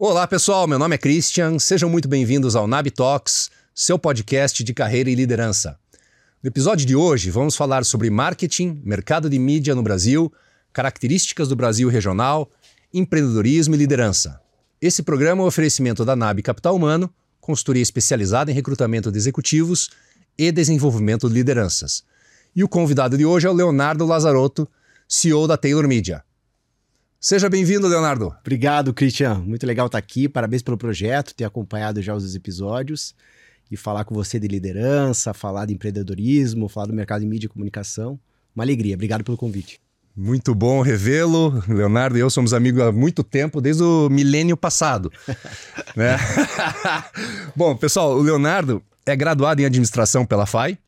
Olá pessoal, meu nome é Christian, sejam muito bem-vindos ao Nab Talks, seu podcast de carreira e liderança. No episódio de hoje, vamos falar sobre marketing, mercado de mídia no Brasil, características do Brasil regional, empreendedorismo e liderança. Esse programa é um oferecimento da NAB Capital Humano, consultoria especializada em recrutamento de executivos e desenvolvimento de lideranças. E o convidado de hoje é o Leonardo Lazarotto, CEO da Taylor Media. Seja bem-vindo, Leonardo. Obrigado, Christian. Muito legal estar aqui. Parabéns pelo projeto, ter acompanhado já os episódios e falar com você de liderança, falar de empreendedorismo, falar do mercado de mídia e comunicação. Uma alegria. Obrigado pelo convite. Muito bom revê-lo. Leonardo e eu somos amigos há muito tempo, desde o milênio passado. né? bom, pessoal, o Leonardo é graduado em administração pela FAI,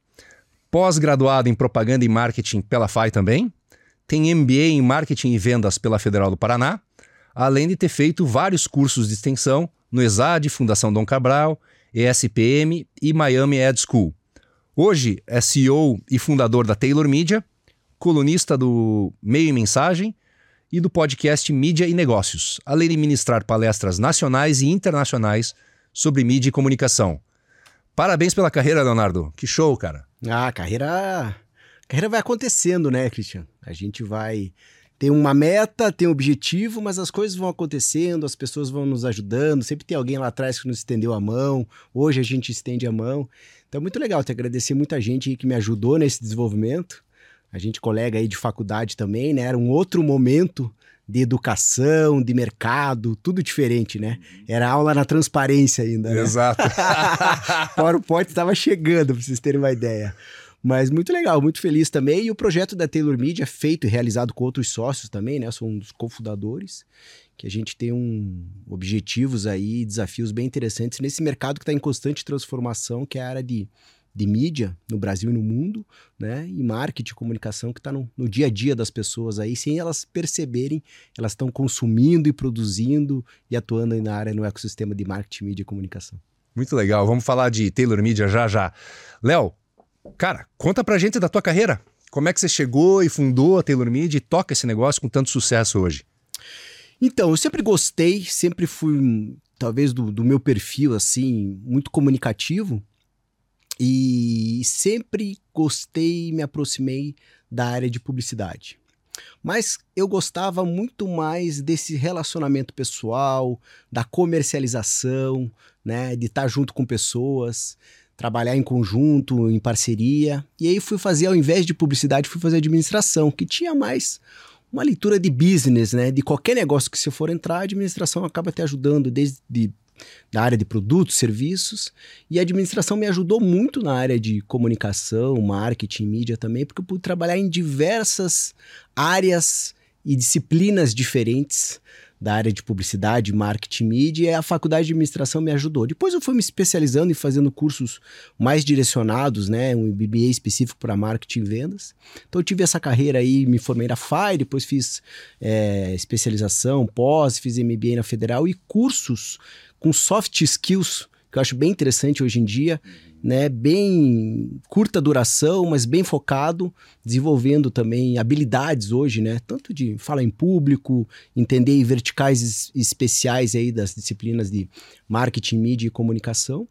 pós-graduado em propaganda e marketing pela FAI também, tem MBA em marketing e vendas pela Federal do Paraná, além de ter feito vários cursos de extensão no ESAD, Fundação Dom Cabral, ESPM e Miami Ed School. Hoje é CEO e fundador da Taylor Media, colunista do Meio e Mensagem e do podcast Mídia e Negócios, além de ministrar palestras nacionais e internacionais sobre mídia e comunicação. Parabéns pela carreira, Leonardo. Que show, cara. Ah, carreira. A carreira vai acontecendo, né, Christian? A gente vai ter uma meta, tem um objetivo, mas as coisas vão acontecendo, as pessoas vão nos ajudando, sempre tem alguém lá atrás que nos estendeu a mão, hoje a gente estende a mão. Então é muito legal, te agradecer muita gente que me ajudou nesse desenvolvimento. A gente colega aí de faculdade também, né? Era um outro momento de educação, de mercado, tudo diferente, né? Era aula na transparência ainda. Né? Exato. PowerPoint estava chegando, para vocês terem uma ideia. Mas muito legal, muito feliz também. E o projeto da Taylor Media é feito e realizado com outros sócios também, né? Eu sou um dos cofundadores, que a gente tem um objetivos aí, desafios bem interessantes nesse mercado que está em constante transformação, que é a área de, de mídia no Brasil e no mundo, né? E marketing, comunicação, que está no, no dia a dia das pessoas aí, sem elas perceberem, elas estão consumindo e produzindo e atuando aí na área no ecossistema de marketing, mídia e comunicação. Muito legal. Vamos falar de Taylor Media já já. Léo, Cara, conta pra gente da tua carreira. Como é que você chegou e fundou a Taylor Media e toca esse negócio com tanto sucesso hoje? Então, eu sempre gostei, sempre fui, talvez, do, do meu perfil, assim, muito comunicativo. E sempre gostei e me aproximei da área de publicidade. Mas eu gostava muito mais desse relacionamento pessoal, da comercialização, né, de estar junto com pessoas trabalhar em conjunto, em parceria. E aí fui fazer, ao invés de publicidade, fui fazer administração, que tinha mais uma leitura de business, né? De qualquer negócio que você for entrar, a administração acaba te ajudando desde de, da área de produtos, serviços. E a administração me ajudou muito na área de comunicação, marketing, mídia também, porque eu pude trabalhar em diversas áreas e disciplinas diferentes da área de publicidade, marketing, mídia, e a faculdade de administração me ajudou. Depois eu fui me especializando e fazendo cursos mais direcionados, né, um MBA específico para marketing e vendas. Então eu tive essa carreira aí, me formei na FAI, depois fiz é, especialização, pós, fiz MBA na Federal e cursos com soft skills, que eu acho bem interessante hoje em dia, né, bem curta duração, mas bem focado, desenvolvendo também habilidades hoje, né, tanto de falar em público, entender verticais especiais aí das disciplinas de marketing, mídia e comunicação.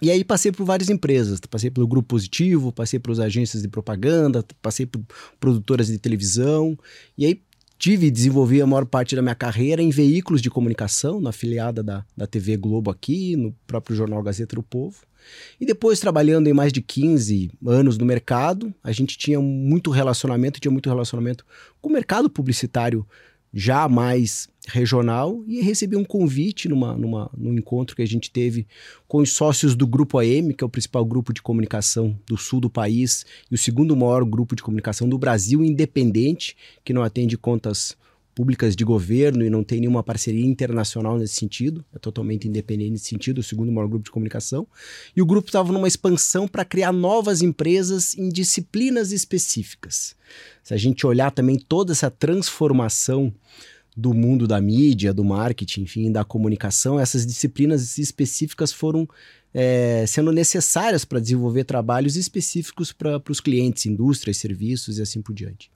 E aí passei por várias empresas, passei pelo Grupo Positivo, passei pelas agências de propaganda, passei por produtoras de televisão, e aí tive e desenvolvi a maior parte da minha carreira em veículos de comunicação, na afiliada da, da TV Globo aqui, no próprio jornal Gazeta do Povo. E depois, trabalhando em mais de 15 anos no mercado, a gente tinha muito relacionamento, tinha muito relacionamento com o mercado publicitário já mais regional e recebi um convite numa, numa, num encontro que a gente teve com os sócios do Grupo AM, que é o principal grupo de comunicação do sul do país e o segundo maior grupo de comunicação do Brasil independente, que não atende contas públicas de governo e não tem nenhuma parceria internacional nesse sentido, é totalmente independente nesse sentido, o segundo maior grupo de comunicação. E o grupo estava numa expansão para criar novas empresas em disciplinas específicas. Se a gente olhar também toda essa transformação do mundo da mídia, do marketing, enfim, da comunicação, essas disciplinas específicas foram é, sendo necessárias para desenvolver trabalhos específicos para os clientes, indústrias, serviços e assim por diante.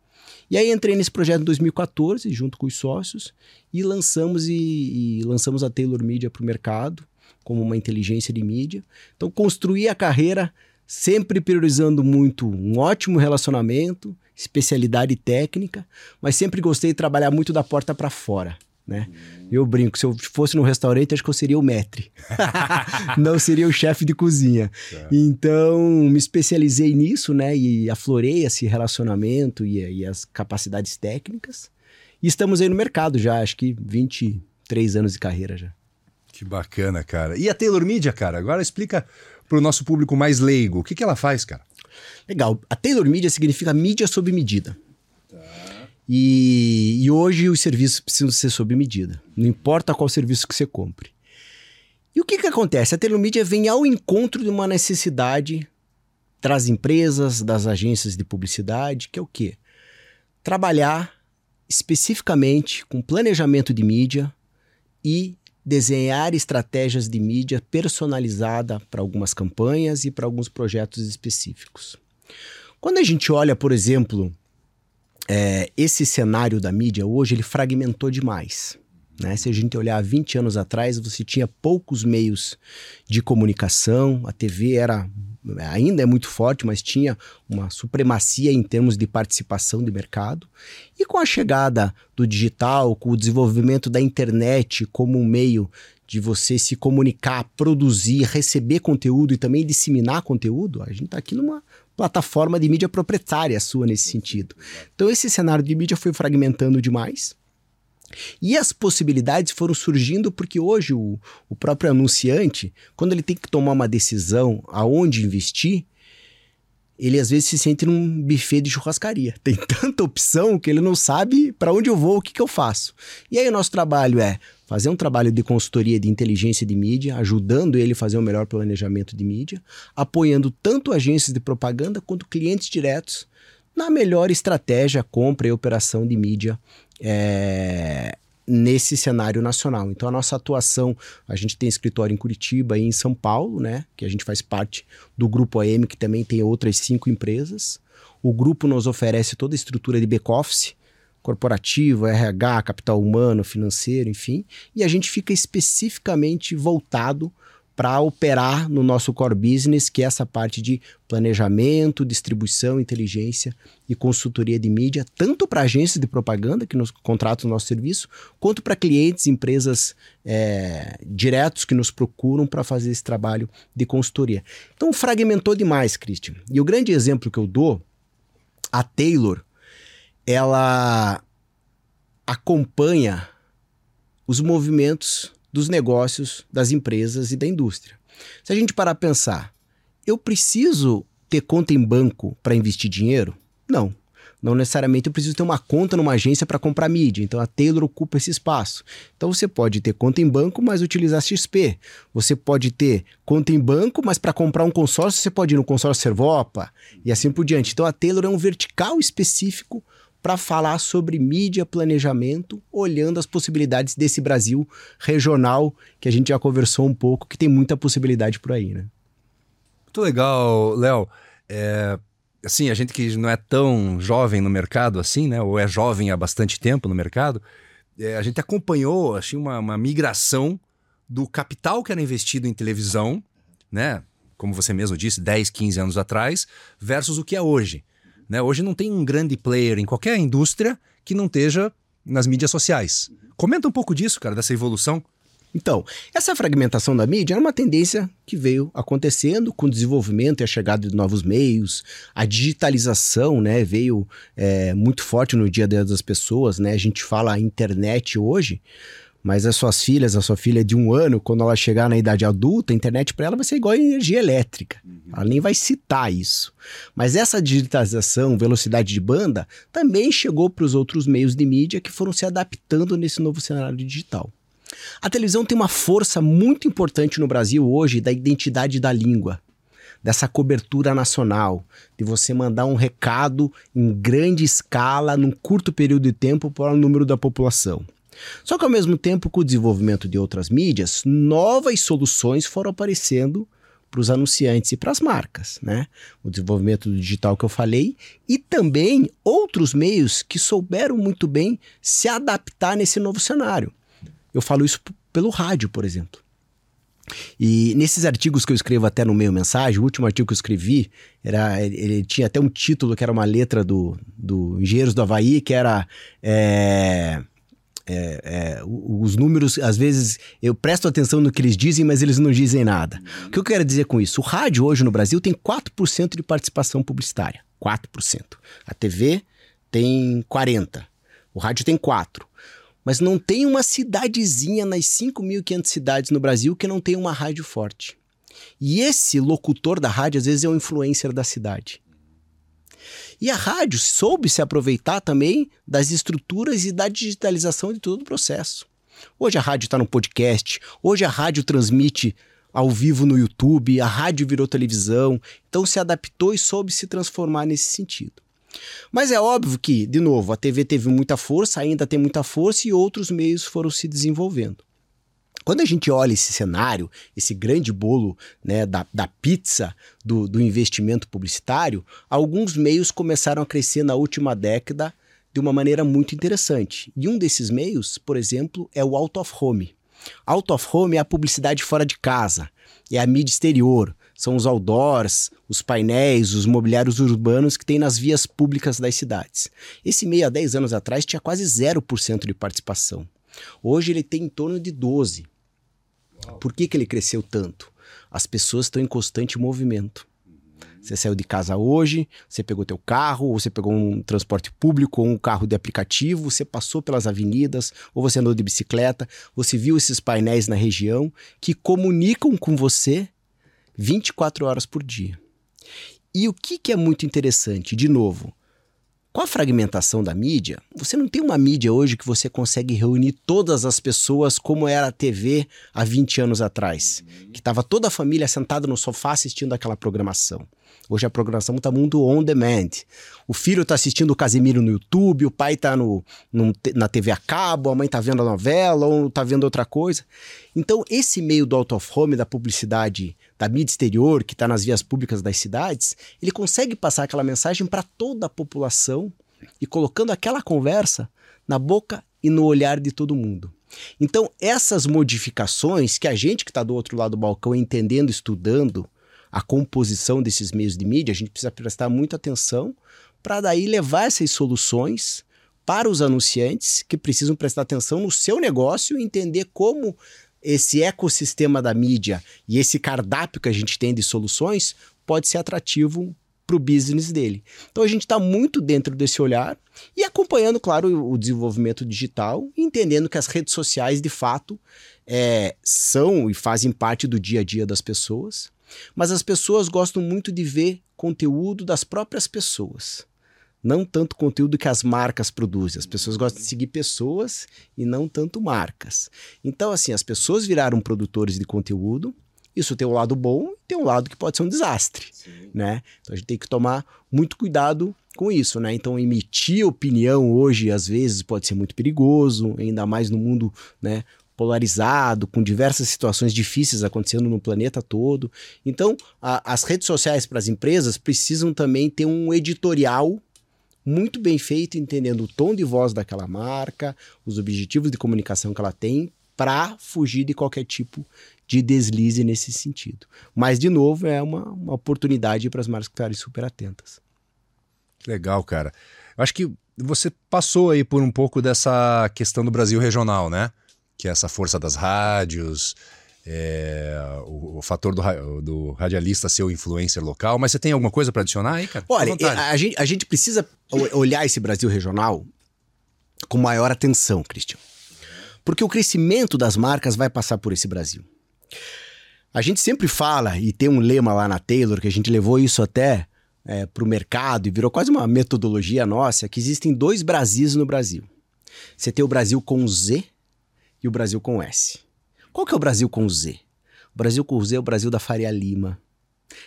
E aí entrei nesse projeto em 2014, junto com os sócios, e lançamos e, e lançamos a Taylor Media para o mercado como uma inteligência de mídia. Então construí a carreira sempre priorizando muito um ótimo relacionamento, especialidade técnica, mas sempre gostei de trabalhar muito da porta para fora. Né? Eu brinco, se eu fosse no restaurante, acho que eu seria o maître. Não seria o chefe de cozinha. É. Então, me especializei nisso, né? E aflorei esse relacionamento e, e, as capacidades técnicas. E estamos aí no mercado já, acho que 23 anos de carreira já. Que bacana, cara. E a Taylor Media, cara? Agora explica para o nosso público mais leigo. O que, que ela faz, cara? Legal. A Taylor Media significa mídia sob medida. E, e hoje os serviços precisam ser sob medida. Não importa qual serviço que você compre. E o que, que acontece? A Taylor Media vem ao encontro de uma necessidade das empresas, das agências de publicidade, que é o quê? Trabalhar especificamente com planejamento de mídia e desenhar estratégias de mídia personalizada para algumas campanhas e para alguns projetos específicos. Quando a gente olha, por exemplo, é, esse cenário da mídia hoje, ele fragmentou demais. Né? Se a gente olhar 20 anos atrás, você tinha poucos meios de comunicação, a TV era ainda é muito forte, mas tinha uma supremacia em termos de participação de mercado. E com a chegada do digital, com o desenvolvimento da internet como um meio de você se comunicar, produzir, receber conteúdo e também disseminar conteúdo, a gente está aqui numa plataforma de mídia proprietária sua nesse sentido. Então esse cenário de mídia foi fragmentando demais. E as possibilidades foram surgindo porque hoje o, o próprio anunciante, quando ele tem que tomar uma decisão aonde investir, ele às vezes se sente num buffet de churrascaria. Tem tanta opção que ele não sabe para onde eu vou, o que, que eu faço. E aí o nosso trabalho é fazer um trabalho de consultoria de inteligência de mídia, ajudando ele a fazer o um melhor planejamento de mídia, apoiando tanto agências de propaganda quanto clientes diretos na melhor estratégia, compra e operação de mídia é, nesse cenário nacional. Então a nossa atuação, a gente tem escritório em Curitiba e em São Paulo, né? Que a gente faz parte do grupo AM, que também tem outras cinco empresas. O grupo nos oferece toda a estrutura de back-office, corporativo, RH, capital humano, financeiro, enfim, e a gente fica especificamente voltado para operar no nosso core business, que é essa parte de planejamento, distribuição, inteligência e consultoria de mídia, tanto para agências de propaganda que nos contratam o nosso serviço, quanto para clientes, empresas é, diretos que nos procuram para fazer esse trabalho de consultoria. Então fragmentou demais, Christian. E o grande exemplo que eu dou, a Taylor, ela acompanha os movimentos dos negócios, das empresas e da indústria. Se a gente parar a pensar, eu preciso ter conta em banco para investir dinheiro? Não. Não necessariamente eu preciso ter uma conta numa agência para comprar mídia. Então a Taylor ocupa esse espaço. Então você pode ter conta em banco, mas utilizar XP. Você pode ter conta em banco, mas para comprar um consórcio você pode ir no consórcio Servopa e assim por diante. Então a Taylor é um vertical específico para falar sobre mídia planejamento, olhando as possibilidades desse Brasil regional que a gente já conversou um pouco, que tem muita possibilidade por aí, né? Muito legal, Léo. É, assim, a gente que não é tão jovem no mercado assim, né? Ou é jovem há bastante tempo no mercado, é, a gente acompanhou assim, uma, uma migração do capital que era investido em televisão, né? Como você mesmo disse, 10, 15 anos atrás, versus o que é hoje. Né? Hoje não tem um grande player em qualquer indústria que não esteja nas mídias sociais. Comenta um pouco disso, cara, dessa evolução. Então, essa fragmentação da mídia era uma tendência que veio acontecendo com o desenvolvimento e a chegada de novos meios, a digitalização, né, veio é, muito forte no dia a dia das pessoas, né, a gente fala internet hoje, mas as suas filhas, a sua filha de um ano, quando ela chegar na idade adulta, a internet para ela vai ser igual a energia elétrica. Uhum. Ela nem vai citar isso. Mas essa digitalização, velocidade de banda, também chegou para os outros meios de mídia que foram se adaptando nesse novo cenário digital. A televisão tem uma força muito importante no Brasil hoje da identidade da língua dessa cobertura nacional, de você mandar um recado em grande escala, num curto período de tempo, para o número da população. Só que ao mesmo tempo, com o desenvolvimento de outras mídias, novas soluções foram aparecendo para os anunciantes e para as marcas, né? O desenvolvimento do digital que eu falei e também outros meios que souberam muito bem se adaptar nesse novo cenário. Eu falo isso pelo rádio, por exemplo. E nesses artigos que eu escrevo até no meio mensagem, o último artigo que eu escrevi, era, ele, tinha até um título que era uma letra do, do Engenheiros do Havaí, que era. É, é, é, os números, às vezes, eu presto atenção no que eles dizem, mas eles não dizem nada. O que eu quero dizer com isso? O rádio hoje no Brasil tem 4% de participação publicitária. 4%. A TV tem 40%. O rádio tem 4%. Mas não tem uma cidadezinha nas 5.500 cidades no Brasil que não tenha uma rádio forte. E esse locutor da rádio, às vezes, é o influencer da cidade. E a rádio soube se aproveitar também das estruturas e da digitalização de todo o processo. Hoje a rádio está no podcast, hoje a rádio transmite ao vivo no YouTube, a rádio virou televisão, então se adaptou e soube se transformar nesse sentido. Mas é óbvio que, de novo, a TV teve muita força, ainda tem muita força e outros meios foram se desenvolvendo. Quando a gente olha esse cenário, esse grande bolo né, da, da pizza do, do investimento publicitário, alguns meios começaram a crescer na última década de uma maneira muito interessante. E um desses meios, por exemplo, é o out of home. Out of home é a publicidade fora de casa, é a mídia exterior, são os outdoors, os painéis, os mobiliários urbanos que tem nas vias públicas das cidades. Esse meio há 10 anos atrás tinha quase 0% de participação. Hoje ele tem em torno de 12%. Por que, que ele cresceu tanto? As pessoas estão em constante movimento. Você saiu de casa hoje, você pegou teu carro, ou você pegou um transporte público, ou um carro de aplicativo, você passou pelas avenidas, ou você andou de bicicleta, você viu esses painéis na região que comunicam com você 24 horas por dia. E o que, que é muito interessante, de novo, com a fragmentação da mídia, você não tem uma mídia hoje que você consegue reunir todas as pessoas como era a TV há 20 anos atrás, que estava toda a família sentada no sofá assistindo aquela programação. Hoje a programação está muito on demand. O filho está assistindo o Casimiro no YouTube, o pai está na TV a cabo, a mãe está vendo a novela ou está vendo outra coisa. Então, esse meio do out of home, da publicidade, da mídia exterior, que está nas vias públicas das cidades, ele consegue passar aquela mensagem para toda a população e colocando aquela conversa na boca e no olhar de todo mundo. Então, essas modificações que a gente que está do outro lado do balcão entendendo, estudando, a composição desses meios de mídia, a gente precisa prestar muita atenção para daí levar essas soluções para os anunciantes que precisam prestar atenção no seu negócio e entender como esse ecossistema da mídia e esse cardápio que a gente tem de soluções pode ser atrativo para o business dele. Então a gente está muito dentro desse olhar e acompanhando, claro, o desenvolvimento digital, entendendo que as redes sociais de fato é, são e fazem parte do dia a dia das pessoas. Mas as pessoas gostam muito de ver conteúdo das próprias pessoas. Não tanto conteúdo que as marcas produzem. As pessoas gostam de seguir pessoas e não tanto marcas. Então, assim, as pessoas viraram produtores de conteúdo. Isso tem um lado bom e tem um lado que pode ser um desastre, né? Então a gente tem que tomar muito cuidado com isso, né? Então emitir opinião hoje às vezes pode ser muito perigoso, ainda mais no mundo, né, polarizado, com diversas situações difíceis acontecendo no planeta todo. Então, a, as redes sociais para as empresas precisam também ter um editorial muito bem feito, entendendo o tom de voz daquela marca, os objetivos de comunicação que ela tem, para fugir de qualquer tipo de deslize nesse sentido. Mas, de novo, é uma, uma oportunidade para as marcas estarem super atentas. Legal, cara. Eu acho que você passou aí por um pouco dessa questão do Brasil regional, né? Que é essa força das rádios, é, o, o, fator do, do, radialista ser o influencer local. Mas você tem alguma coisa para adicionar aí, cara? Olha, a, a, gente, a gente precisa olhar esse Brasil regional com maior atenção, Christian. Porque o crescimento das marcas vai passar por esse Brasil. A gente sempre fala, e tem um lema lá na Taylor, que a gente levou isso até é, para o mercado e virou quase uma metodologia nossa, que existem dois Brasis no Brasil. Você tem o Brasil com Z o Brasil com S. Qual que é o Brasil com Z? O Brasil com Z é o Brasil da Faria Lima.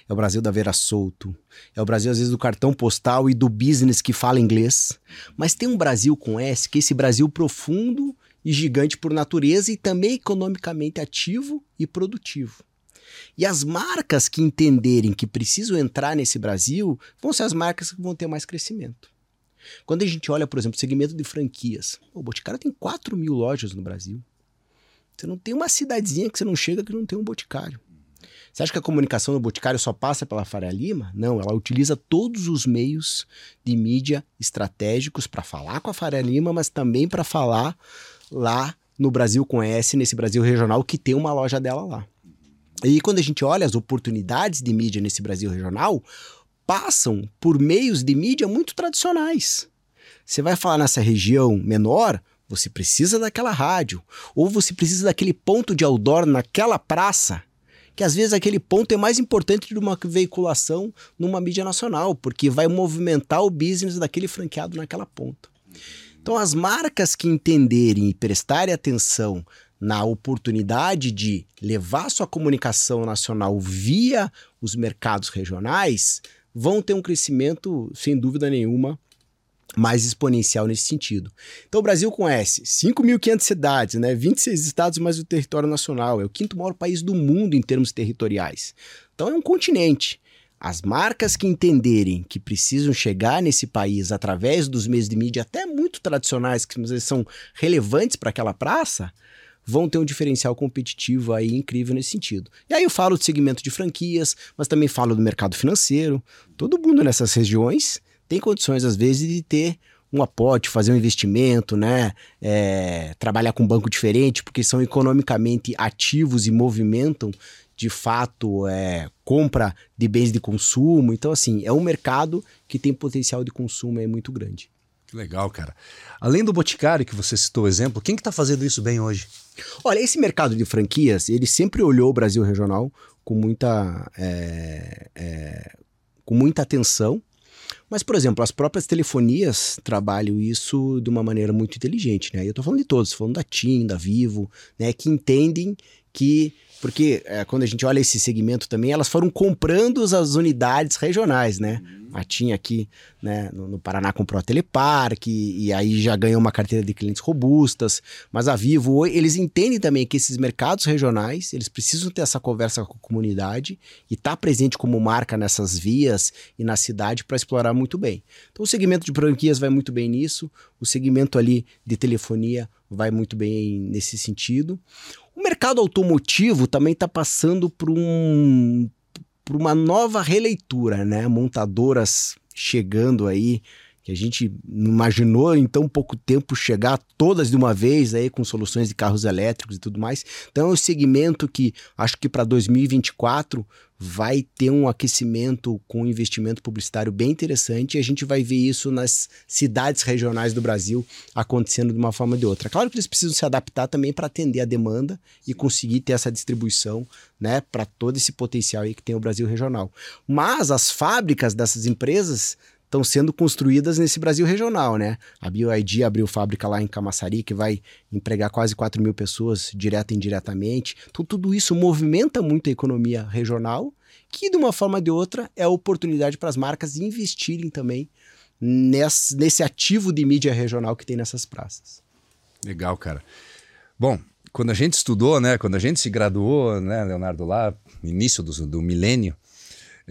É o Brasil da Vera Souto. É o Brasil, às vezes, do cartão postal e do business que fala inglês. Mas tem um Brasil com S, que é esse Brasil profundo e gigante por natureza e também economicamente ativo e produtivo. E as marcas que entenderem que precisam entrar nesse Brasil vão ser as marcas que vão ter mais crescimento. Quando a gente olha, por exemplo, o segmento de franquias, o Boticário tem 4 mil lojas no Brasil. Você não tem uma cidadezinha que você não chega que não tem um Boticário. Você acha que a comunicação do Boticário só passa pela Faria Lima? Não, ela utiliza todos os meios de mídia estratégicos para falar com a Faria Lima, mas também para falar lá no Brasil com S, nesse Brasil regional, que tem uma loja dela lá. E quando a gente olha as oportunidades de mídia nesse Brasil regional, passam por meios de mídia muito tradicionais. Você vai falar nessa região menor, você precisa daquela rádio, ou você precisa daquele ponto de outdoor naquela praça, que às vezes aquele ponto é mais importante de uma veiculação numa mídia nacional, porque vai movimentar o business daquele franqueado naquela ponta. Então, as marcas que entenderem e prestarem atenção na oportunidade de levar sua comunicação nacional via os mercados regionais, vão ter um crescimento, sem dúvida nenhuma, mais exponencial nesse sentido. Então o Brasil conhece 5.500 cidades, né? 26 estados mais o território nacional, é o quinto maior país do mundo em termos territoriais. Então é um continente. As marcas que entenderem que precisam chegar nesse país através dos meios de mídia até muito tradicionais, que são relevantes para aquela praça, vão ter um diferencial competitivo aí incrível nesse sentido. E aí eu falo do segmento de franquias, mas também falo do mercado financeiro. Todo mundo nessas regiões tem condições, às vezes, de ter um aporte, fazer um investimento, né? É, trabalhar com um banco diferente, porque são economicamente ativos e movimentam de fato é, compra de bens de consumo. Então, assim, é um mercado que tem potencial de consumo é muito grande. Que legal, cara. Além do Boticário, que você citou o exemplo, quem que está fazendo isso bem hoje? Olha, esse mercado de franquias, ele sempre olhou o Brasil regional com muita, é, é, com muita atenção. Mas, por exemplo, as próprias telefonias trabalham isso de uma maneira muito inteligente, né? Eu estou falando de todos, falando da TIM, da Vivo, né? Que entendem que porque é, quando a gente olha esse segmento também, elas foram comprando as unidades regionais, né? Uhum. A TIM aqui né, no, no, Paraná comprou a Telepark, e, e aí já ganhou uma carteira de clientes robustas. Mas a Vivo, eles entendem também que esses mercados regionais, eles precisam ter essa conversa com a comunidade e estar tá presente como marca nessas vias e na cidade para explorar muito bem. Então o segmento de franquias vai muito bem nisso, o segmento ali de telefonia vai muito bem nesse sentido. O mercado automotivo também está passando por, um, por uma nova releitura, né? Montadoras chegando aí, que a gente não imaginou em tão pouco tempo chegar todas de uma vez aí com soluções de carros elétricos e tudo mais. Então é um segmento que acho que para 2024 vai ter um aquecimento com investimento publicitário bem interessante e a gente vai ver isso nas cidades regionais do Brasil acontecendo de uma forma ou de outra. Claro que eles precisam se adaptar também para atender a demanda e conseguir ter essa distribuição né, para todo esse potencial aí que tem o Brasil regional. Mas as fábricas dessas empresas estão sendo construídas nesse Brasil regional, né? A BioID abriu fábrica lá em Camaçari, que vai empregar quase 4 mil pessoas, direta e indiretamente. Então, tudo isso movimenta muito a economia regional, que de uma forma ou de outra é oportunidade para as marcas investirem também nesse, nesse ativo de mídia regional que tem nessas praças. Legal, cara. Bom, quando a gente estudou, né, quando a gente se graduou, né, Leonardo, lá, início do, do milênio,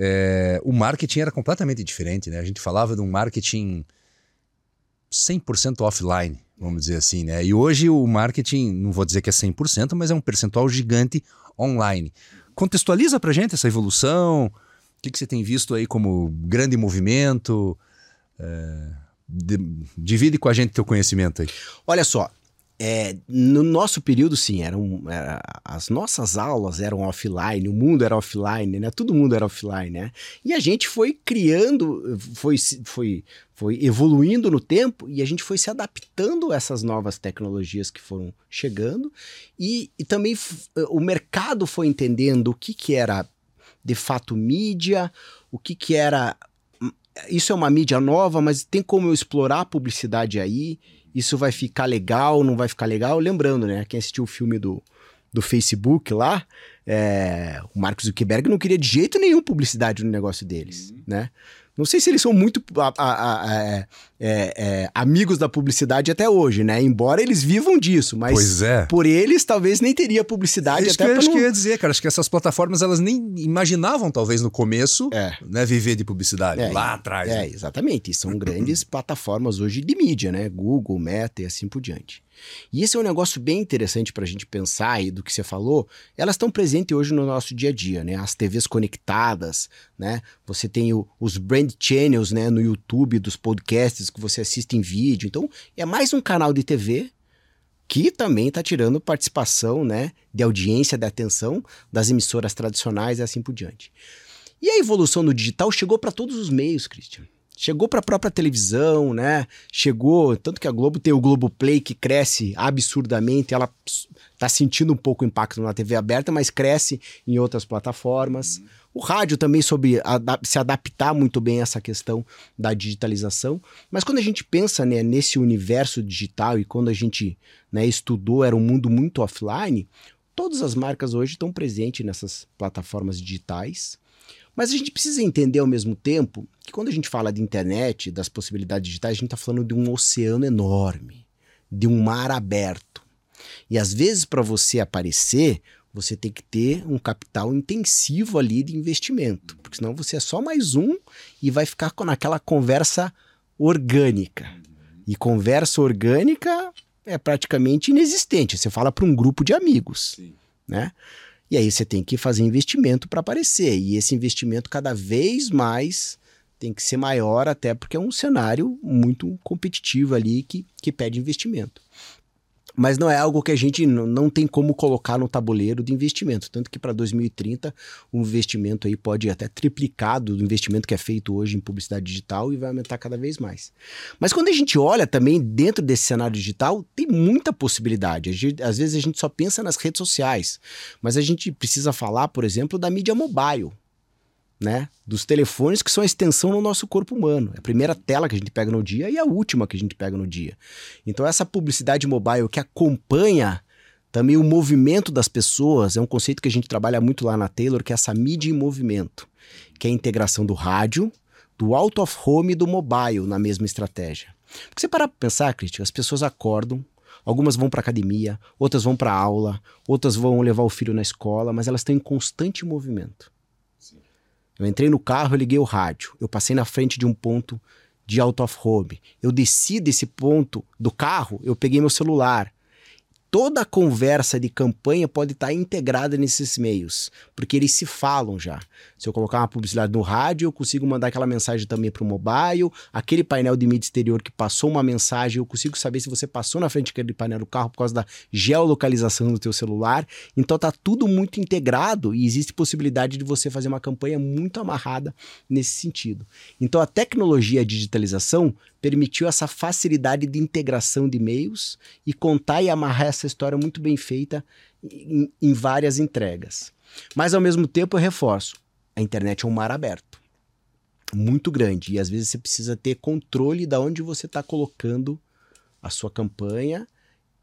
é, o marketing era completamente diferente, né? A gente falava de um marketing 100% offline, vamos dizer assim, né? E hoje o marketing, não vou dizer que é 100%, mas é um percentual gigante online. Contextualiza pra gente essa evolução, o que, que você tem visto aí como grande movimento, é, de, divide com a gente teu conhecimento aí. Olha só, é, no nosso período, sim, eram, era, as nossas aulas eram offline, o mundo era offline, né? Todo mundo era offline, né? E a gente foi criando, foi, foi, foi evoluindo no tempo e a gente foi se adaptando a essas novas tecnologias que foram chegando e, e também o mercado foi entendendo o que, que era de fato mídia, o que, que era. Hum, isso é uma mídia nova, mas tem como eu explorar a publicidade aí isso vai ficar legal, não vai ficar legal. Lembrando, né? Quem assistiu o filme do, do Facebook lá, é, o Mark Zuckerberg não queria de jeito nenhum publicidade no negócio deles, uhum. né? Não sei se eles são muito a, a, a, é, é, é, amigos da publicidade até hoje, né? Embora eles vivam disso, mas é. por eles talvez nem teria publicidade Isso até que acho que eu ia dizer, cara. Acho que essas plataformas elas nem imaginavam, talvez, no começo, É. né, viver de publicidade. É, lá atrás. É, né? exatamente. E São grandes plataformas hoje de mídia, né? Google, Meta e assim por diante. E esse é um negócio bem interessante para a gente pensar aí do que você falou. Elas estão presentes hoje no nosso dia a dia, né? As TVs conectadas, né? Você tem o- os brand channels, né? No YouTube, dos podcasts que você assiste em vídeo. Então, é mais um canal de TV que também está tirando participação, né? De audiência, de atenção das emissoras tradicionais e assim por diante. E a evolução no digital chegou para todos os meios, Christian. Chegou para a própria televisão, né? Chegou, tanto que a Globo tem o Globoplay que cresce absurdamente, ela está sentindo um pouco o impacto na TV aberta, mas cresce em outras plataformas. O rádio também soube ada- se adaptar muito bem a essa questão da digitalização. Mas quando a gente pensa né, nesse universo digital e quando a gente né, estudou, era um mundo muito offline, todas as marcas hoje estão presentes nessas plataformas digitais. Mas a gente precisa entender ao mesmo tempo que quando a gente fala de internet, das possibilidades digitais, a gente está falando de um oceano enorme, de um mar aberto. E às vezes, para você aparecer, você tem que ter um capital intensivo ali de investimento, porque senão você é só mais um e vai ficar com naquela conversa orgânica. E conversa orgânica é praticamente inexistente. Você fala para um grupo de amigos, né? E aí você tem que fazer investimento para aparecer. E esse investimento cada vez mais tem que ser maior, até porque é um cenário muito competitivo ali que, que pede investimento. Mas não é algo que a gente não tem como colocar no tabuleiro de investimento. Tanto que para 2030 o investimento aí pode até triplicar do investimento que é feito hoje em publicidade digital e vai aumentar cada vez mais. Mas quando a gente olha também dentro desse cenário digital, tem muita possibilidade. Às vezes a gente só pensa nas redes sociais, mas a gente precisa falar, por exemplo, da mídia mobile. Né? Dos telefones que são a extensão no nosso corpo humano. É a primeira tela que a gente pega no dia e a última que a gente pega no dia. Então, essa publicidade mobile que acompanha também o movimento das pessoas é um conceito que a gente trabalha muito lá na Taylor, que é essa mídia em movimento, que é a integração do rádio, do out of home e do mobile na mesma estratégia. Porque você parar para pensar, Cristian, as pessoas acordam, algumas vão para academia, outras vão para aula, outras vão levar o filho na escola, mas elas estão em constante movimento. Eu entrei no carro, eu liguei o rádio. Eu passei na frente de um ponto de out of home. Eu desci desse ponto do carro, eu peguei meu celular. Toda a conversa de campanha pode estar integrada nesses meios, porque eles se falam já. Se eu colocar uma publicidade no rádio, eu consigo mandar aquela mensagem também para o mobile. Aquele painel de mídia exterior que passou uma mensagem, eu consigo saber se você passou na frente daquele painel do carro por causa da geolocalização do teu celular. Então tá tudo muito integrado e existe possibilidade de você fazer uma campanha muito amarrada nesse sentido. Então a tecnologia e a digitalização permitiu essa facilidade de integração de meios e contar e amarrar essa história muito bem feita em, em várias entregas. Mas ao mesmo tempo eu reforço, a internet é um mar aberto, muito grande e às vezes você precisa ter controle de onde você está colocando a sua campanha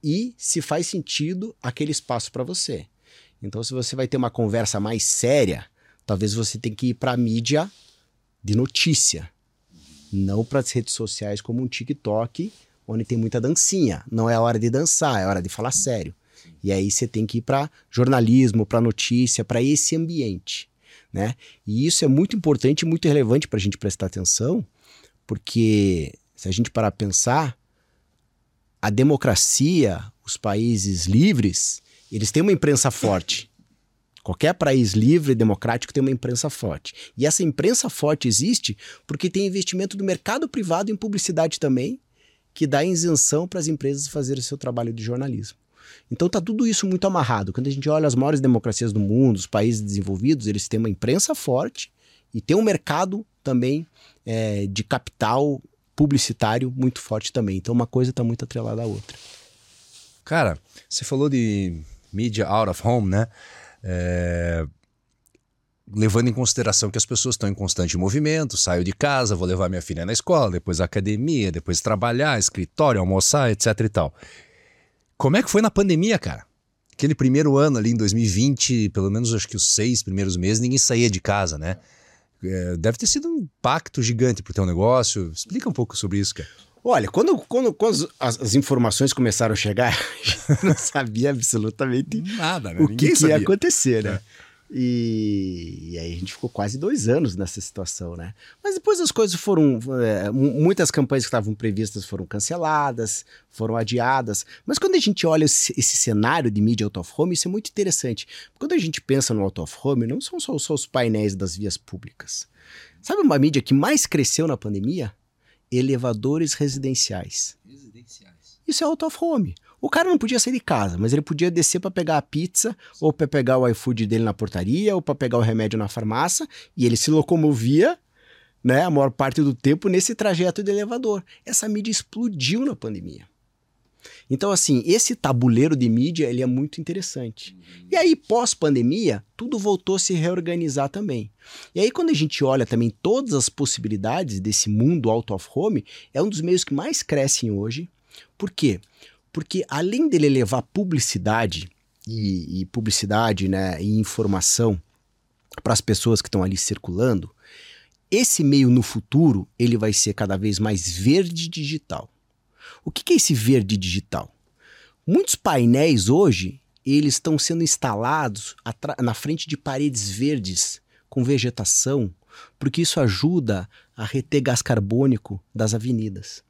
e se faz sentido aquele espaço para você. Então, se você vai ter uma conversa mais séria, talvez você tenha que ir para a mídia de notícia, não para as redes sociais como um TikTok, onde tem muita dancinha. Não é a hora de dançar, é hora de falar sério. E aí você tem que ir para jornalismo, para notícia, para esse ambiente, né? E isso é muito importante e muito relevante para a gente prestar atenção, porque se a gente parar para pensar, a democracia, os países livres, eles têm uma imprensa forte. Qualquer país livre e democrático tem uma imprensa forte. E essa imprensa forte existe porque tem investimento do mercado privado em publicidade também, que dá isenção para as empresas fazerem seu trabalho de jornalismo. Então tá tudo isso muito amarrado. Quando a gente olha as maiores democracias do mundo, os países desenvolvidos, eles têm uma imprensa forte e tem um mercado também é, de capital publicitário muito forte também. Então uma coisa está muito atrelada à outra. Cara, você falou de mídia out of home, né? É, Levando em consideração que as pessoas estão em constante movimento, saio de casa, vou levar minha filha na escola, depois academia, depois trabalhar, escritório, almoçar, etc e tal. Como é que foi na pandemia, cara? Aquele primeiro ano ali em 2020, pelo menos acho que os seis primeiros meses, ninguém saía de casa, né? é, deve ter sido um impacto gigante para o teu negócio. Explica um pouco sobre isso, cara. Olha, quando, quando, quando as, as, informações começaram a chegar, a gente não sabia absolutamente nada, né? o que, que, ia acontecer, né? É. E, e, aí a gente ficou quase dois anos nessa situação, né? Mas depois as coisas foram. É, muitas campanhas que estavam previstas foram canceladas, foram adiadas. Mas quando a gente olha esse, esse, cenário de mídia out of home, isso é muito interessante. Quando a gente pensa no out of home, não são só, só os painéis das vias públicas. Sabe uma mídia que mais cresceu na pandemia? Elevadores residenciais. Residenciais. Isso é out of home. O cara não podia sair de casa, mas ele podia descer para pegar a pizza, ou para pegar o iFood dele na portaria, ou para pegar o remédio na farmácia, e ele se locomovia, né, a maior parte do tempo nesse trajeto de elevador. Essa mídia explodiu na pandemia. Então, assim, esse tabuleiro de mídia ele é muito interessante. E aí, pós-pandemia, tudo voltou a se reorganizar também. E aí, quando a gente olha também todas as possibilidades desse mundo out of home, é um dos meios que mais crescem hoje. Por quê? Porque além dele levar publicidade e, e publicidade né, e informação para as pessoas que estão ali circulando, esse meio no futuro ele vai ser cada vez mais verde digital. O que, é esse verde digital? Muitos painéis hoje eles estão sendo instalados na frente de paredes verdes com vegetação, porque isso ajuda a reter gás carbônico das avenidas.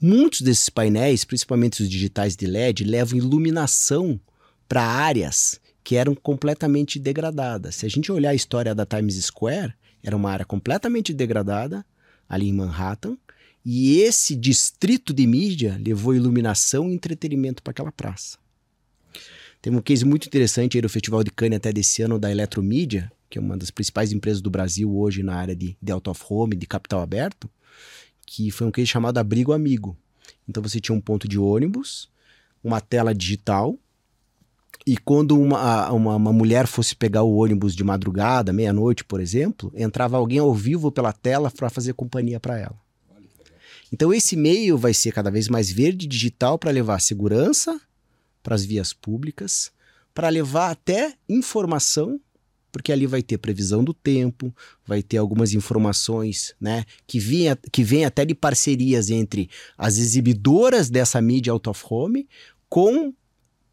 Muitos desses painéis, principalmente os digitais de LED, levam iluminação para áreas que eram completamente degradadas. Se a gente olhar a história da Times Square, era uma área completamente degradada ali em Manhattan, e esse distrito de mídia levou iluminação e entretenimento para aquela praça. Tem um case muito interessante aí do Festival de Cannes até desse ano da Eletromídia, que é uma das principais empresas do Brasil hoje na área de, de out of home, de capital aberto, que foi um case chamado Abrigo Amigo. Então você tinha um ponto de ônibus, uma tela digital, e quando uma, uma, uma mulher fosse pegar o ônibus de madrugada, meia-noite, por exemplo, entrava alguém ao vivo pela tela para fazer companhia para ela. Então esse meio vai ser cada vez mais verde digital para levar segurança para as vias públicas, para levar até informação porque ali vai ter previsão do tempo, vai ter algumas informações, né, que vêm que vem até de parcerias entre as exibidoras dessa mídia out of home com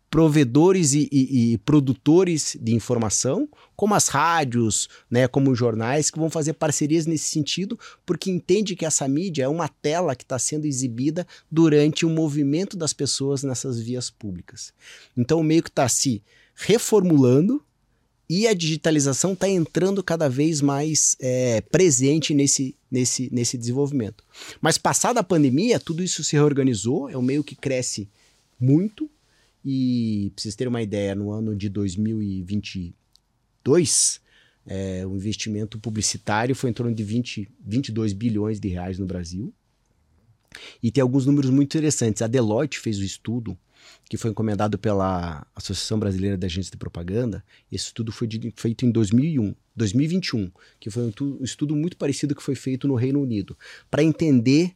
provedores e, e, e, produtores de informação, como as rádios, né, como os jornais, que vão fazer parcerias nesse sentido, porque entende que essa mídia é uma tela que está sendo exibida durante o movimento das pessoas nessas vias públicas. Então, o meio que está se reformulando, e a digitalização está entrando cada vez mais é, presente nesse, nesse, nesse desenvolvimento. Mas passada a pandemia, tudo isso se reorganizou, é um meio que cresce muito. E para vocês terem uma ideia, no ano de 2022, é, o investimento publicitário foi em torno de 20, 22 bilhões de reais no Brasil. E tem alguns números muito interessantes. A Deloitte fez o um estudo que foi encomendado pela Associação Brasileira de Agências de Propaganda. Esse estudo foi de, feito em 2001, 2021, que foi um, estudo muito parecido que foi feito no Reino Unido, para entender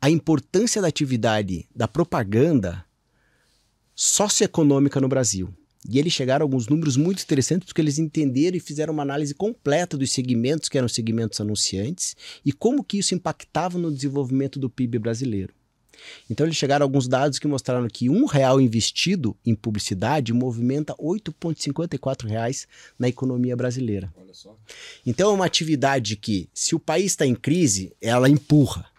a importância da atividade da propaganda socioeconômica no Brasil. E eles chegaram a alguns números muito interessantes, porque eles entenderam e fizeram uma análise completa dos segmentos que eram segmentos anunciantes e como que isso impactava no desenvolvimento do PIB brasileiro. Então eles chegaram a alguns dados que mostraram que um real investido em publicidade movimenta 8,54 reais na economia brasileira. Então é uma atividade que, se o país está em crise, ela empurra.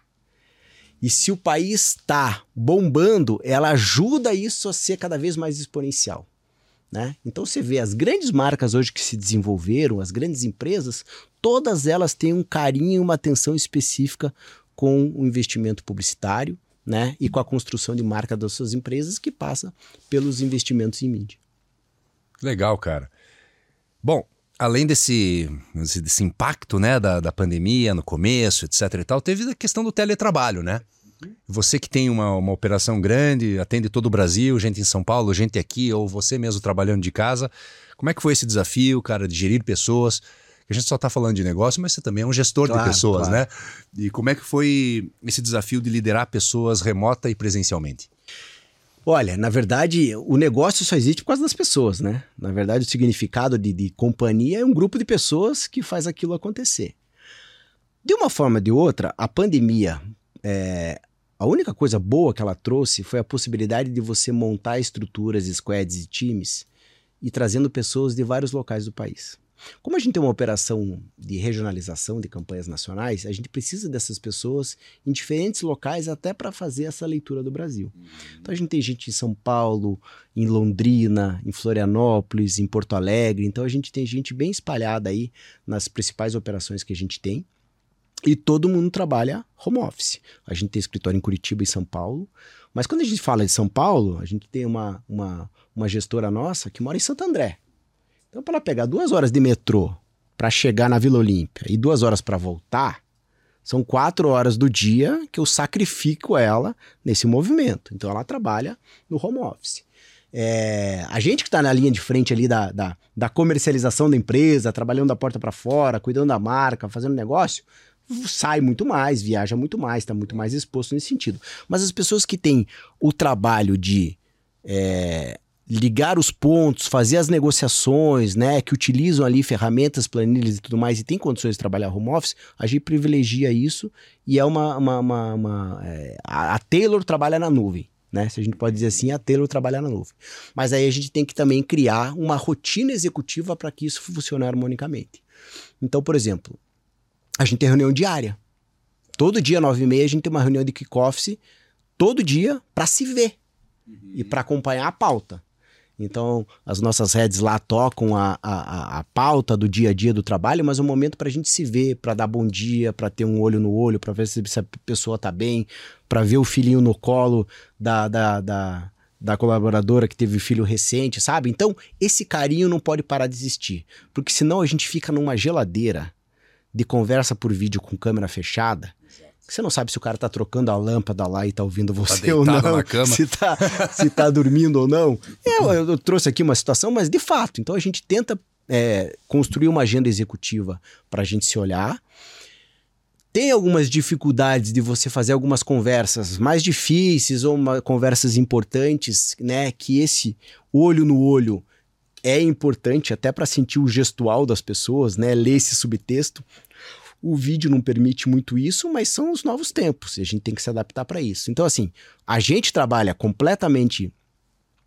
E se o país está bombando, ela ajuda isso a ser cada vez mais exponencial. Né? Então você vê as grandes marcas hoje que se desenvolveram, as grandes empresas, todas elas têm um carinho e uma atenção específica com o investimento publicitário, né? E com a construção de marca das suas empresas que passa pelos investimentos em mídia. Legal, cara. Bom, além desse, desse impacto né, da, da pandemia no começo, etc e tal, teve a questão do teletrabalho, né? Você que tem uma, uma operação grande, atende todo o Brasil, gente em São Paulo, gente aqui, ou você mesmo trabalhando de casa, como é que foi esse desafio, cara, de gerir pessoas? a gente só está falando de negócio, mas você também é um gestor claro, de pessoas, claro. né? E como é que foi esse desafio de liderar pessoas remota e presencialmente? Olha, na verdade, o negócio só existe por causa das pessoas, né? Na verdade, o significado de, de companhia é um grupo de pessoas que faz aquilo acontecer. De uma forma ou de outra, a pandemia, é, a única coisa boa que ela trouxe foi a possibilidade de você montar estruturas, squads e times e trazendo pessoas de vários locais do país. Como a gente tem uma operação de regionalização de campanhas nacionais, a gente precisa dessas pessoas em diferentes locais até para fazer essa leitura do Brasil. Então a gente tem gente em São Paulo, em Londrina, em Florianópolis, em Porto Alegre. Então a gente tem gente bem espalhada aí nas principais operações que a gente tem. E todo mundo trabalha home office. A gente tem escritório em Curitiba e São Paulo. Mas quando a gente fala de São Paulo, a gente tem uma, uma, uma gestora nossa que mora em Santo André. Então, para ela pegar duas horas de metrô para chegar na Vila Olímpia e duas horas para voltar, são quatro horas do dia que eu sacrifico ela nesse movimento. Então, ela trabalha no home office. É, a gente que está na linha de frente ali da, da, da comercialização da empresa, trabalhando da porta para fora, cuidando da marca, fazendo negócio, sai muito mais, viaja muito mais, está muito mais exposto nesse sentido. Mas as pessoas que têm o trabalho de é, ligar os pontos, fazer as negociações, né, que utilizam ali ferramentas, planilhas e tudo mais e tem condições de trabalhar home office, a gente privilegia isso e é uma, uma, uma, uma é, a, Taylor trabalha na nuvem. Né? Se a gente pode dizer assim, a Taylor trabalha na nuvem. Mas aí a gente tem que também criar uma rotina executiva para que isso funcione harmonicamente. Então, por exemplo, a gente tem reunião diária. Todo dia, nove e meia, a gente tem uma reunião de kick-off todo dia para se ver uhum. e para acompanhar a pauta. Então, as nossas redes lá tocam a, a, a pauta do dia a dia do trabalho, mas é um momento para a gente se ver, para dar bom dia, para ter um olho no olho, para ver se, se, a pessoa está bem, para ver o filhinho no colo da, da, da, da colaboradora que teve filho recente, sabe? Então, esse carinho não pode parar de existir, porque senão a gente fica numa geladeira de conversa por vídeo com câmera fechada você não sabe se o cara tá trocando a lâmpada lá e tá ouvindo tá você tá ou não. Na cama. Se tá, se tá dormindo ou não. Eu, eu, trouxe aqui uma situação, mas de fato. Então a gente tenta é, construir uma agenda executiva para a gente se olhar. Tem algumas dificuldades de você fazer algumas conversas mais difíceis ou uma, conversas importantes, né? Que esse olho no olho é importante até para sentir o gestual das pessoas, né? Ler esse subtexto. O vídeo não permite muito isso, mas são os novos tempos e a gente tem que se adaptar para isso. Então, assim, a gente trabalha completamente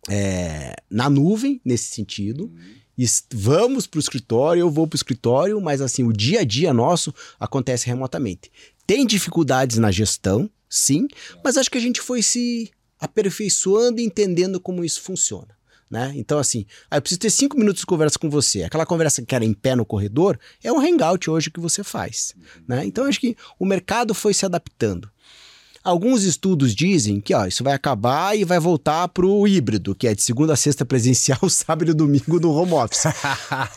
é, na nuvem nesse sentido. Uhum. Vamos para o escritório, eu vou para o escritório, mas assim, o dia a dia nosso acontece remotamente. Tem dificuldades na gestão, sim, mas acho que a gente foi se aperfeiçoando e entendendo como isso funciona. Né? Então, assim, ah, eu preciso ter cinco minutos de conversa com você. Aquela conversa que era em pé no corredor é um hangout hoje que você faz. Né? Então, acho que o mercado foi se adaptando. Alguns estudos dizem que ó, isso vai acabar e vai voltar para o híbrido, que é de segunda a sexta presencial, sábado e domingo no home office.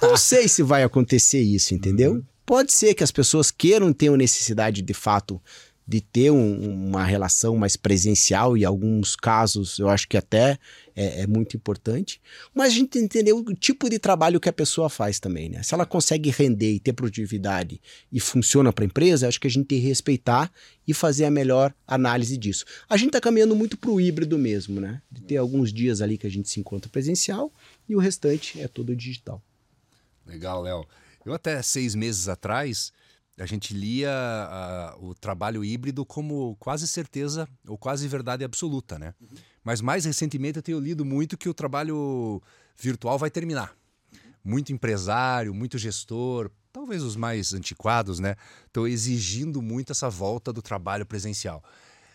Não sei se vai acontecer isso, entendeu? Uhum. Pode ser que as pessoas queiram ter necessidade de fato de ter um, uma relação mais presencial e alguns casos eu acho que até é, é, muito importante, mas a gente entender o tipo de trabalho que a pessoa faz também, né? Se ela consegue render e ter produtividade e funciona para a empresa, acho que a gente tem que respeitar e fazer a melhor análise disso. A gente está caminhando muito para o híbrido mesmo, né? De ter alguns dias ali que a gente se encontra presencial e o restante é todo digital. Legal, Léo. Eu até seis meses atrás a gente lia uh, o trabalho híbrido como quase certeza ou quase verdade absoluta, né? Uhum. Mas mais recentemente eu tenho lido muito que o trabalho virtual vai terminar. Uhum. Muito empresário, muito gestor, talvez os mais antiquados, né? Estão exigindo muito essa volta do trabalho presencial.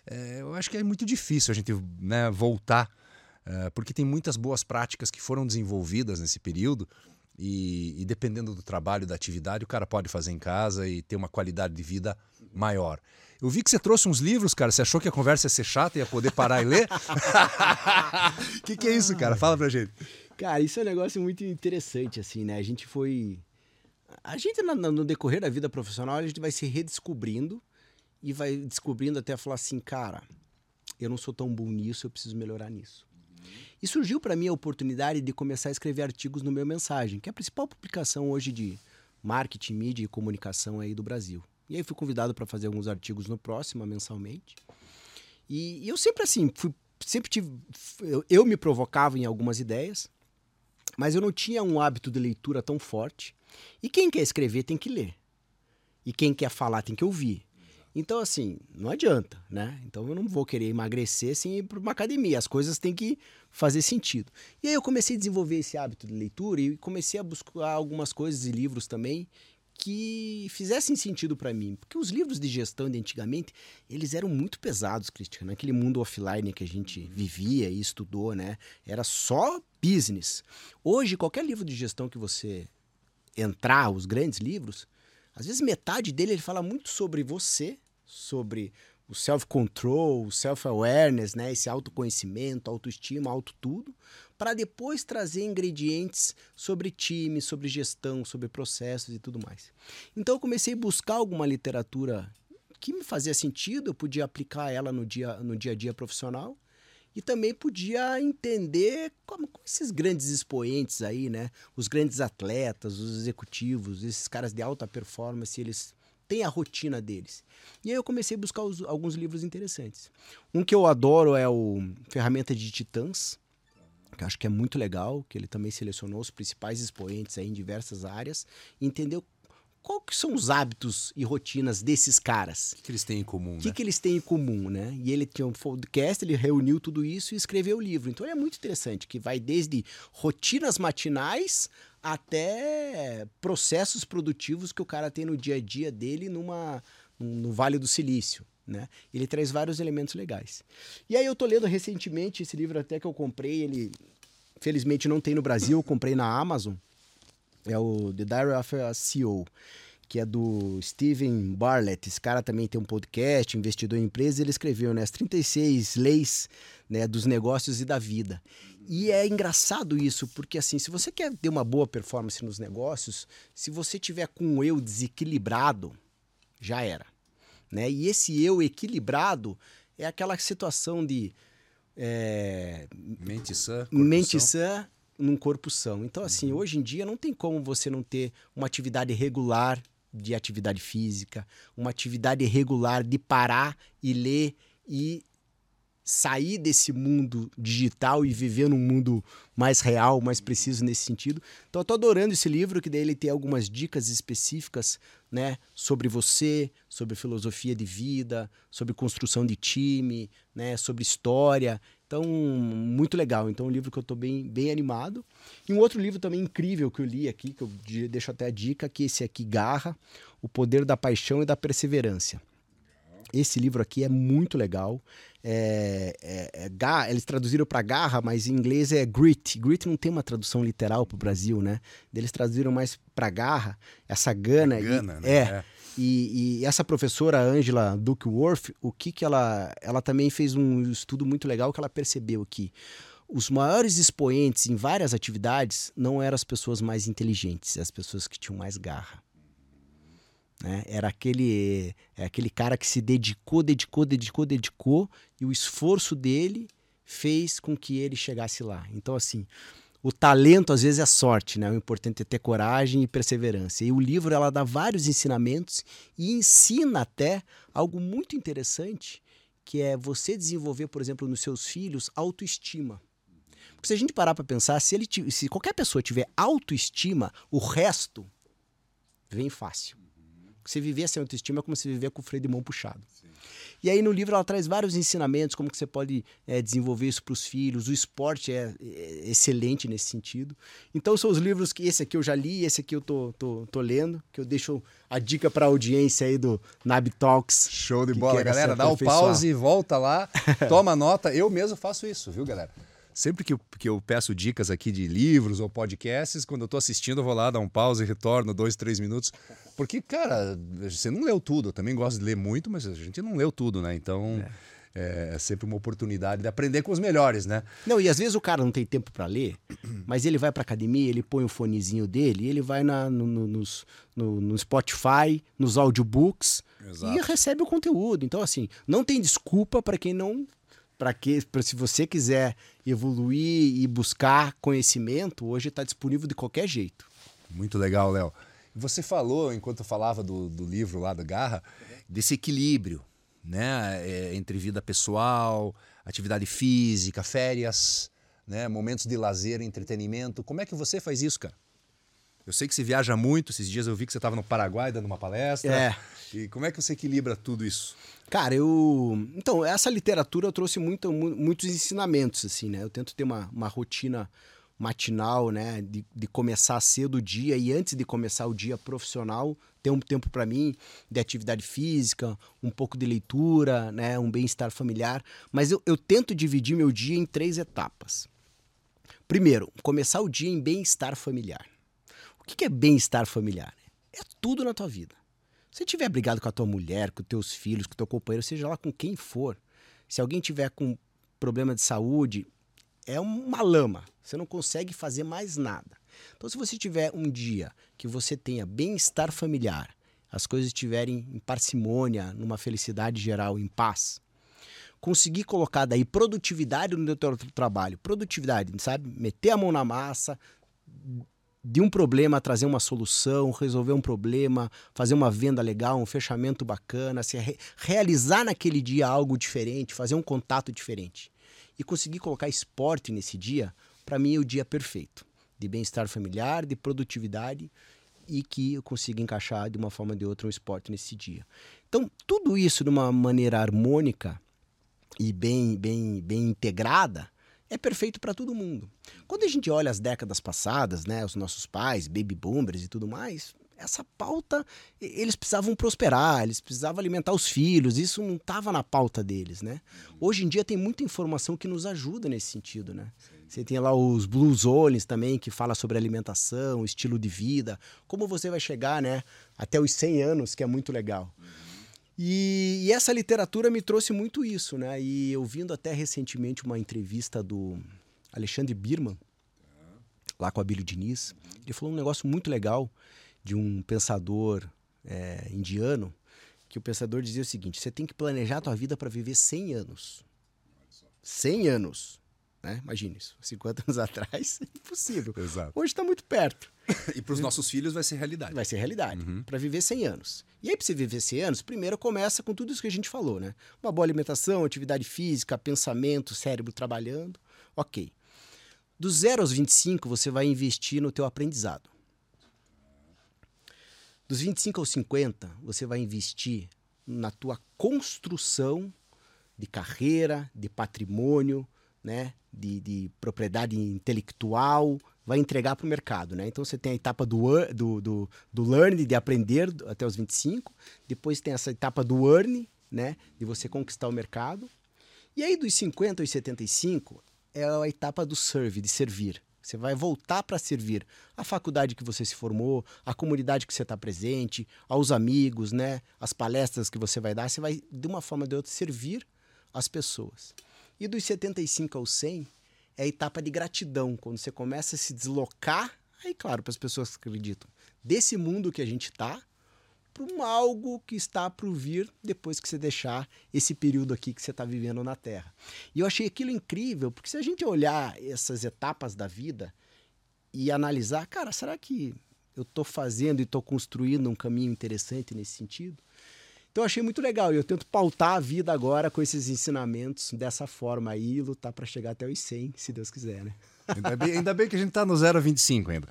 É, eu acho que é muito difícil a gente né, voltar, uh, porque tem muitas boas práticas que foram desenvolvidas nesse período e, e, dependendo do trabalho, da atividade, o cara pode fazer em casa e ter uma qualidade de vida maior. Eu vi que você trouxe uns livros, cara. Você achou que a conversa ia ser chata e ia poder parar e ler? O que, que é isso, cara? Fala pra gente. Cara, isso é um negócio muito interessante, assim, né? A gente foi. A gente, no decorrer da vida profissional, a gente vai se redescobrindo e vai descobrindo até falar assim, cara, eu não sou tão bom nisso, eu preciso melhorar nisso. E surgiu para mim a oportunidade de começar a escrever artigos no meu Mensagem, que é a principal publicação hoje de marketing, mídia e comunicação aí do Brasil. E aí fui convidado para fazer alguns artigos no próximo, mensalmente. E, e eu sempre assim, fui, sempre tive, eu, eu me provocava em algumas ideias, mas eu não tinha um hábito de leitura tão forte. E quem quer escrever tem que ler. E quem quer falar tem que ouvir. Então, assim, não adianta, né? Então eu não vou querer emagrecer sem ir para uma academia. As coisas têm que fazer sentido. E aí eu comecei a desenvolver esse hábito de leitura e comecei a buscar algumas coisas e livros também que fizessem sentido para mim. Porque os livros de gestão de antigamente, eles eram muito pesados, Cristian. Naquele mundo offline que a gente vivia e estudou, né? Era só business. Hoje, qualquer livro de gestão que você entrar, os grandes livros, às vezes metade dele ele fala muito sobre você, sobre o self-control, o self-awareness, né? esse autoconhecimento, autoestima, auto-tudo, para depois trazer ingredientes sobre time, sobre gestão, sobre processos e tudo mais. Então eu comecei a buscar alguma literatura que me fazia sentido, eu podia aplicar ela no dia, no dia a dia profissional e também podia entender como, como, esses grandes expoentes aí, né? Os grandes atletas, os executivos, esses caras de alta performance, eles têm a rotina deles. E aí eu comecei a buscar os, alguns livros interessantes. Um que eu adoro é o Ferramenta de Titãs, que eu acho que é muito legal, que ele também selecionou os principais expoentes em diversas áreas, e entendeu qual que são os hábitos e rotinas desses caras? O que, que eles têm em comum, O que, né? que eles têm em comum, né? E ele tinha um podcast, ele reuniu tudo isso e escreveu o livro. Então é muito interessante, que vai desde rotinas matinais até processos produtivos que o cara tem no dia a dia dele numa, no Vale do Silício. Né? Ele traz vários elementos legais. E aí eu tô lendo recentemente esse livro até que eu comprei, ele felizmente não tem no Brasil, eu comprei na Amazon. É o The Diary of a CEO, que é do Steven Bartlett. Esse cara também tem um podcast, investidor em empresas, ele escreveu né, as 36 leis né, dos negócios e da vida. E é engraçado isso, porque assim, se você quer ter uma boa performance nos negócios, se você tiver com o eu desequilibrado, já era. Né? E esse eu equilibrado é aquela situação de é, mente sã, mente sã num corpo são. Então, assim, uhum. hoje em dia não tem como você não ter uma atividade regular de atividade física, uma atividade regular de parar e ler e sair desse mundo digital e viver num mundo mais real, mais preciso nesse sentido. Então eu tô adorando esse livro, que daí ele tem algumas dicas específicas, né, sobre você, sobre filosofia de vida, sobre construção de time, né, sobre história. Então, muito legal. Então, um livro que eu estou bem, bem animado. E um outro livro também incrível que eu li aqui, que eu deixo até a dica, que esse aqui, Garra, O Poder da Paixão e da Perseverança. Esse livro aqui é muito legal. É, é, é, eles traduziram para garra, mas em inglês é grit. Grit não tem uma tradução literal para o Brasil, né? Eles traduziram mais para garra, essa gana. gana, e, né? É. E, e, essa professora Angela Duckworth, o que que ela, ela também fez um estudo muito legal que ela percebeu que os maiores expoentes em várias atividades não eram as pessoas mais inteligentes, as pessoas que tinham mais garra. Né? Era aquele, é aquele cara que se dedicou, dedicou, dedicou, dedicou, e o esforço dele fez com que ele chegasse lá. Então, assim, o talento às vezes é sorte, né? O importante é ter coragem e perseverança. E o livro ela dá vários ensinamentos e ensina até algo muito interessante, que é você desenvolver, por exemplo, nos seus filhos autoestima. Porque se a gente parar para pensar, se ele se qualquer pessoa tiver autoestima, o resto vem fácil. Você viver sem autoestima é como se viver com o freio de mão puxado. Sim. E aí no livro ela traz vários ensinamentos, como que você pode é, desenvolver isso para os filhos. O esporte é, é, excelente nesse sentido. Então são os livros que esse aqui eu já li, esse aqui eu tô, tô, tô lendo, que eu deixo a dica para a audiência aí do Nab Talks. Show de bola, galera. Dá o pause, volta lá, toma nota. Eu mesmo faço isso, viu, galera? Sempre que eu, que eu peço dicas aqui de livros ou podcasts, quando eu tô assistindo, eu vou lá, dar um pause e retorno dois, três minutos. Porque, cara, você não leu tudo. Eu também gosto de ler muito, mas a gente não leu tudo, né? Então. É. é sempre uma oportunidade de aprender com os melhores, né? Não, e às vezes o cara não tem tempo para ler, mas ele vai para academia, ele põe o fonezinho dele, ele vai na, no, no, nos, no, no Spotify, nos audiobooks Exato. e recebe o conteúdo. Então, assim, não tem desculpa para quem não para que pra, se você quiser evoluir e buscar conhecimento, hoje está disponível de qualquer jeito. Muito legal, Léo. Você falou, enquanto eu falava do, do livro lá da Garra, desse equilíbrio né? É, entre vida pessoal, atividade física, férias, né? momentos de lazer, entretenimento. Como é que você faz isso, cara? Eu sei que você viaja muito, esses dias eu vi que você estava no Paraguai dando uma palestra. É. E como é que você equilibra tudo isso? Cara, eu. Então, essa literatura eu trouxe muito, muitos ensinamentos, assim, né? Eu tento ter uma, uma rotina matinal, né? De, de começar cedo o dia e antes de começar o dia profissional, ter um tempo para mim de atividade física, um pouco de leitura, né? Um bem-estar familiar. Mas eu, eu tento dividir meu dia em três etapas. Primeiro, começar o dia em bem-estar familiar. O que é bem-estar familiar? É tudo na tua vida. Se tiver brigado com a tua mulher, com teus filhos, com teu companheiro, seja lá com quem for, se alguém tiver com problema de saúde, é uma lama. Você não consegue fazer mais nada. Então, se você tiver um dia que você tenha bem-estar familiar, as coisas estiverem em parcimônia, numa felicidade geral, em paz, conseguir colocar daí produtividade no teu trabalho, produtividade, sabe? Meter a mão na massa, de um problema trazer uma solução, resolver um problema, fazer uma venda legal, um fechamento bacana, se re realizar naquele dia algo diferente, fazer um contato diferente. E conseguir colocar esporte nesse dia, para mim é o dia perfeito. De bem-estar familiar, de produtividade e que eu consiga encaixar de uma forma ou de outra um esporte nesse dia. Então, tudo isso de uma maneira harmônica e bem, bem, bem integrada, é perfeito para todo mundo. Quando a gente olha as décadas passadas, né, os nossos pais, baby boomers e tudo mais, essa pauta, eles precisavam prosperar, eles precisavam alimentar os filhos, isso não estava na pauta deles, né? Hoje em dia tem muita informação que nos ajuda nesse sentido, né? Você tem lá os Blue Zones também, que fala sobre alimentação, estilo de vida, como você vai chegar, né, até os 100 anos, que é muito legal. E, e, essa literatura me trouxe muito isso, né? E ouvindo até recentemente uma entrevista do Alexandre Birman, lá com a Billy Diniz, ele falou um negócio muito legal de um pensador é, indiano, que o pensador dizia o seguinte: você tem que planejar a tua vida para viver 100 anos. 100 anos. Né? Imagine isso. 50 anos atrás, é impossível. Exato. Hoje está muito perto. E para os nossos filhos vai ser realidade. Vai ser realidade. Uhum. Para viver 100 anos. E aí, para você viver 100 anos, primeiro começa com tudo isso que a gente falou, né? Uma boa alimentação, atividade física, pensamento, cérebro trabalhando. Ok. Do 0 aos 25, você vai investir no teu aprendizado. Dos 25 aos 50, você vai investir na tua construção de carreira, de patrimônio, né? de, de propriedade intelectual, vai entregar para o mercado. Né? Então você tem a etapa do, do, do, do learn, de aprender até os 25, depois tem essa etapa do earn, né? de você conquistar o mercado. E aí dos 50 aos 75 é a etapa do serve, de servir. Você vai voltar para servir a faculdade que você se formou, a comunidade que você está presente, aos amigos, né? as palestras que você vai dar. Você vai, de uma forma ou de outra, servir as pessoas. E dos 75 aos 100 é a etapa de gratidão, quando você começa a se deslocar, aí claro, para as pessoas que acreditam, desse mundo que a gente está para um algo que está para vir depois que você deixar esse período aqui que você está vivendo na Terra. E eu achei aquilo incrível, porque se a gente olhar essas etapas da vida e analisar, cara, será que eu estou fazendo e estou construindo um caminho interessante nesse sentido? Então eu achei muito legal e eu tento pautar a vida agora com esses ensinamentos dessa forma aí e lutar para chegar até os 100, se Deus quiser, né? Ainda bem, ainda bem que a gente tá no 0 a 25 ainda.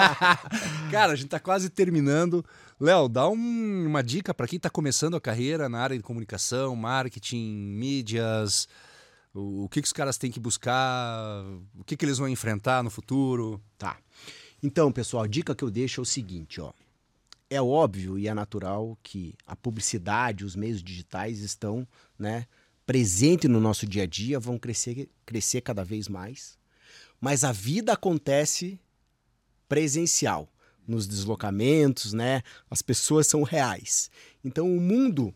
Cara, a gente tá quase terminando. Léo, dá um, uma dica para quem tá começando a carreira na área de comunicação, marketing, mídias. O, o que, que os caras têm que buscar? O que, que eles vão enfrentar no futuro? Tá. Então, pessoal, a dica que eu deixo é o seguinte, ó é óbvio e é natural que a publicidade, os meios digitais estão né, presentes no nosso dia a dia, vão crescer, crescer cada vez mais. Mas a vida acontece presencial, nos deslocamentos, né? As pessoas são reais. Então o mundo,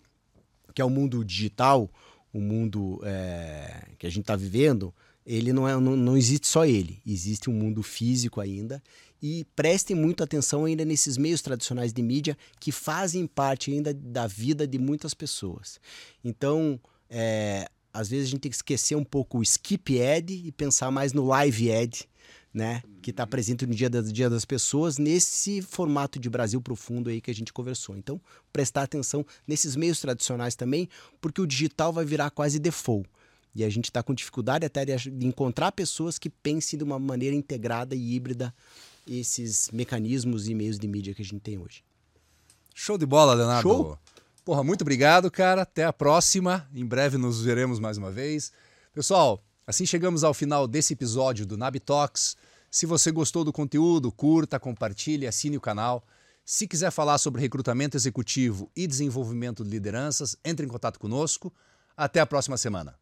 que é o mundo digital, o mundo é, que a gente está vivendo, ele não, é, não, não existe só ele, existe um mundo físico ainda e prestem muito atenção ainda nesses meios tradicionais de mídia que fazem parte ainda da vida de muitas pessoas. Então, é, às vezes a gente tem que esquecer um pouco o skip ad e pensar mais no live ad, né, que está presente no dia, das, dia das pessoas, nesse formato de Brasil profundo aí que a gente conversou. Então, prestar atenção nesses meios tradicionais também, porque o digital vai virar quase default. E a gente está com dificuldade até de encontrar pessoas que pensem de uma maneira integrada e híbrida esses mecanismos e meios de mídia que a gente tem hoje. Show de bola, Leonardo. Show. Porra, muito obrigado, cara. Até a próxima. Em breve nos veremos mais uma vez. Pessoal, assim chegamos ao final desse episódio do Nab Talks. Se você gostou do conteúdo, curta, compartilhe, assine o canal. Se quiser falar sobre recrutamento executivo e desenvolvimento de lideranças, entre em contato conosco. Até a próxima semana.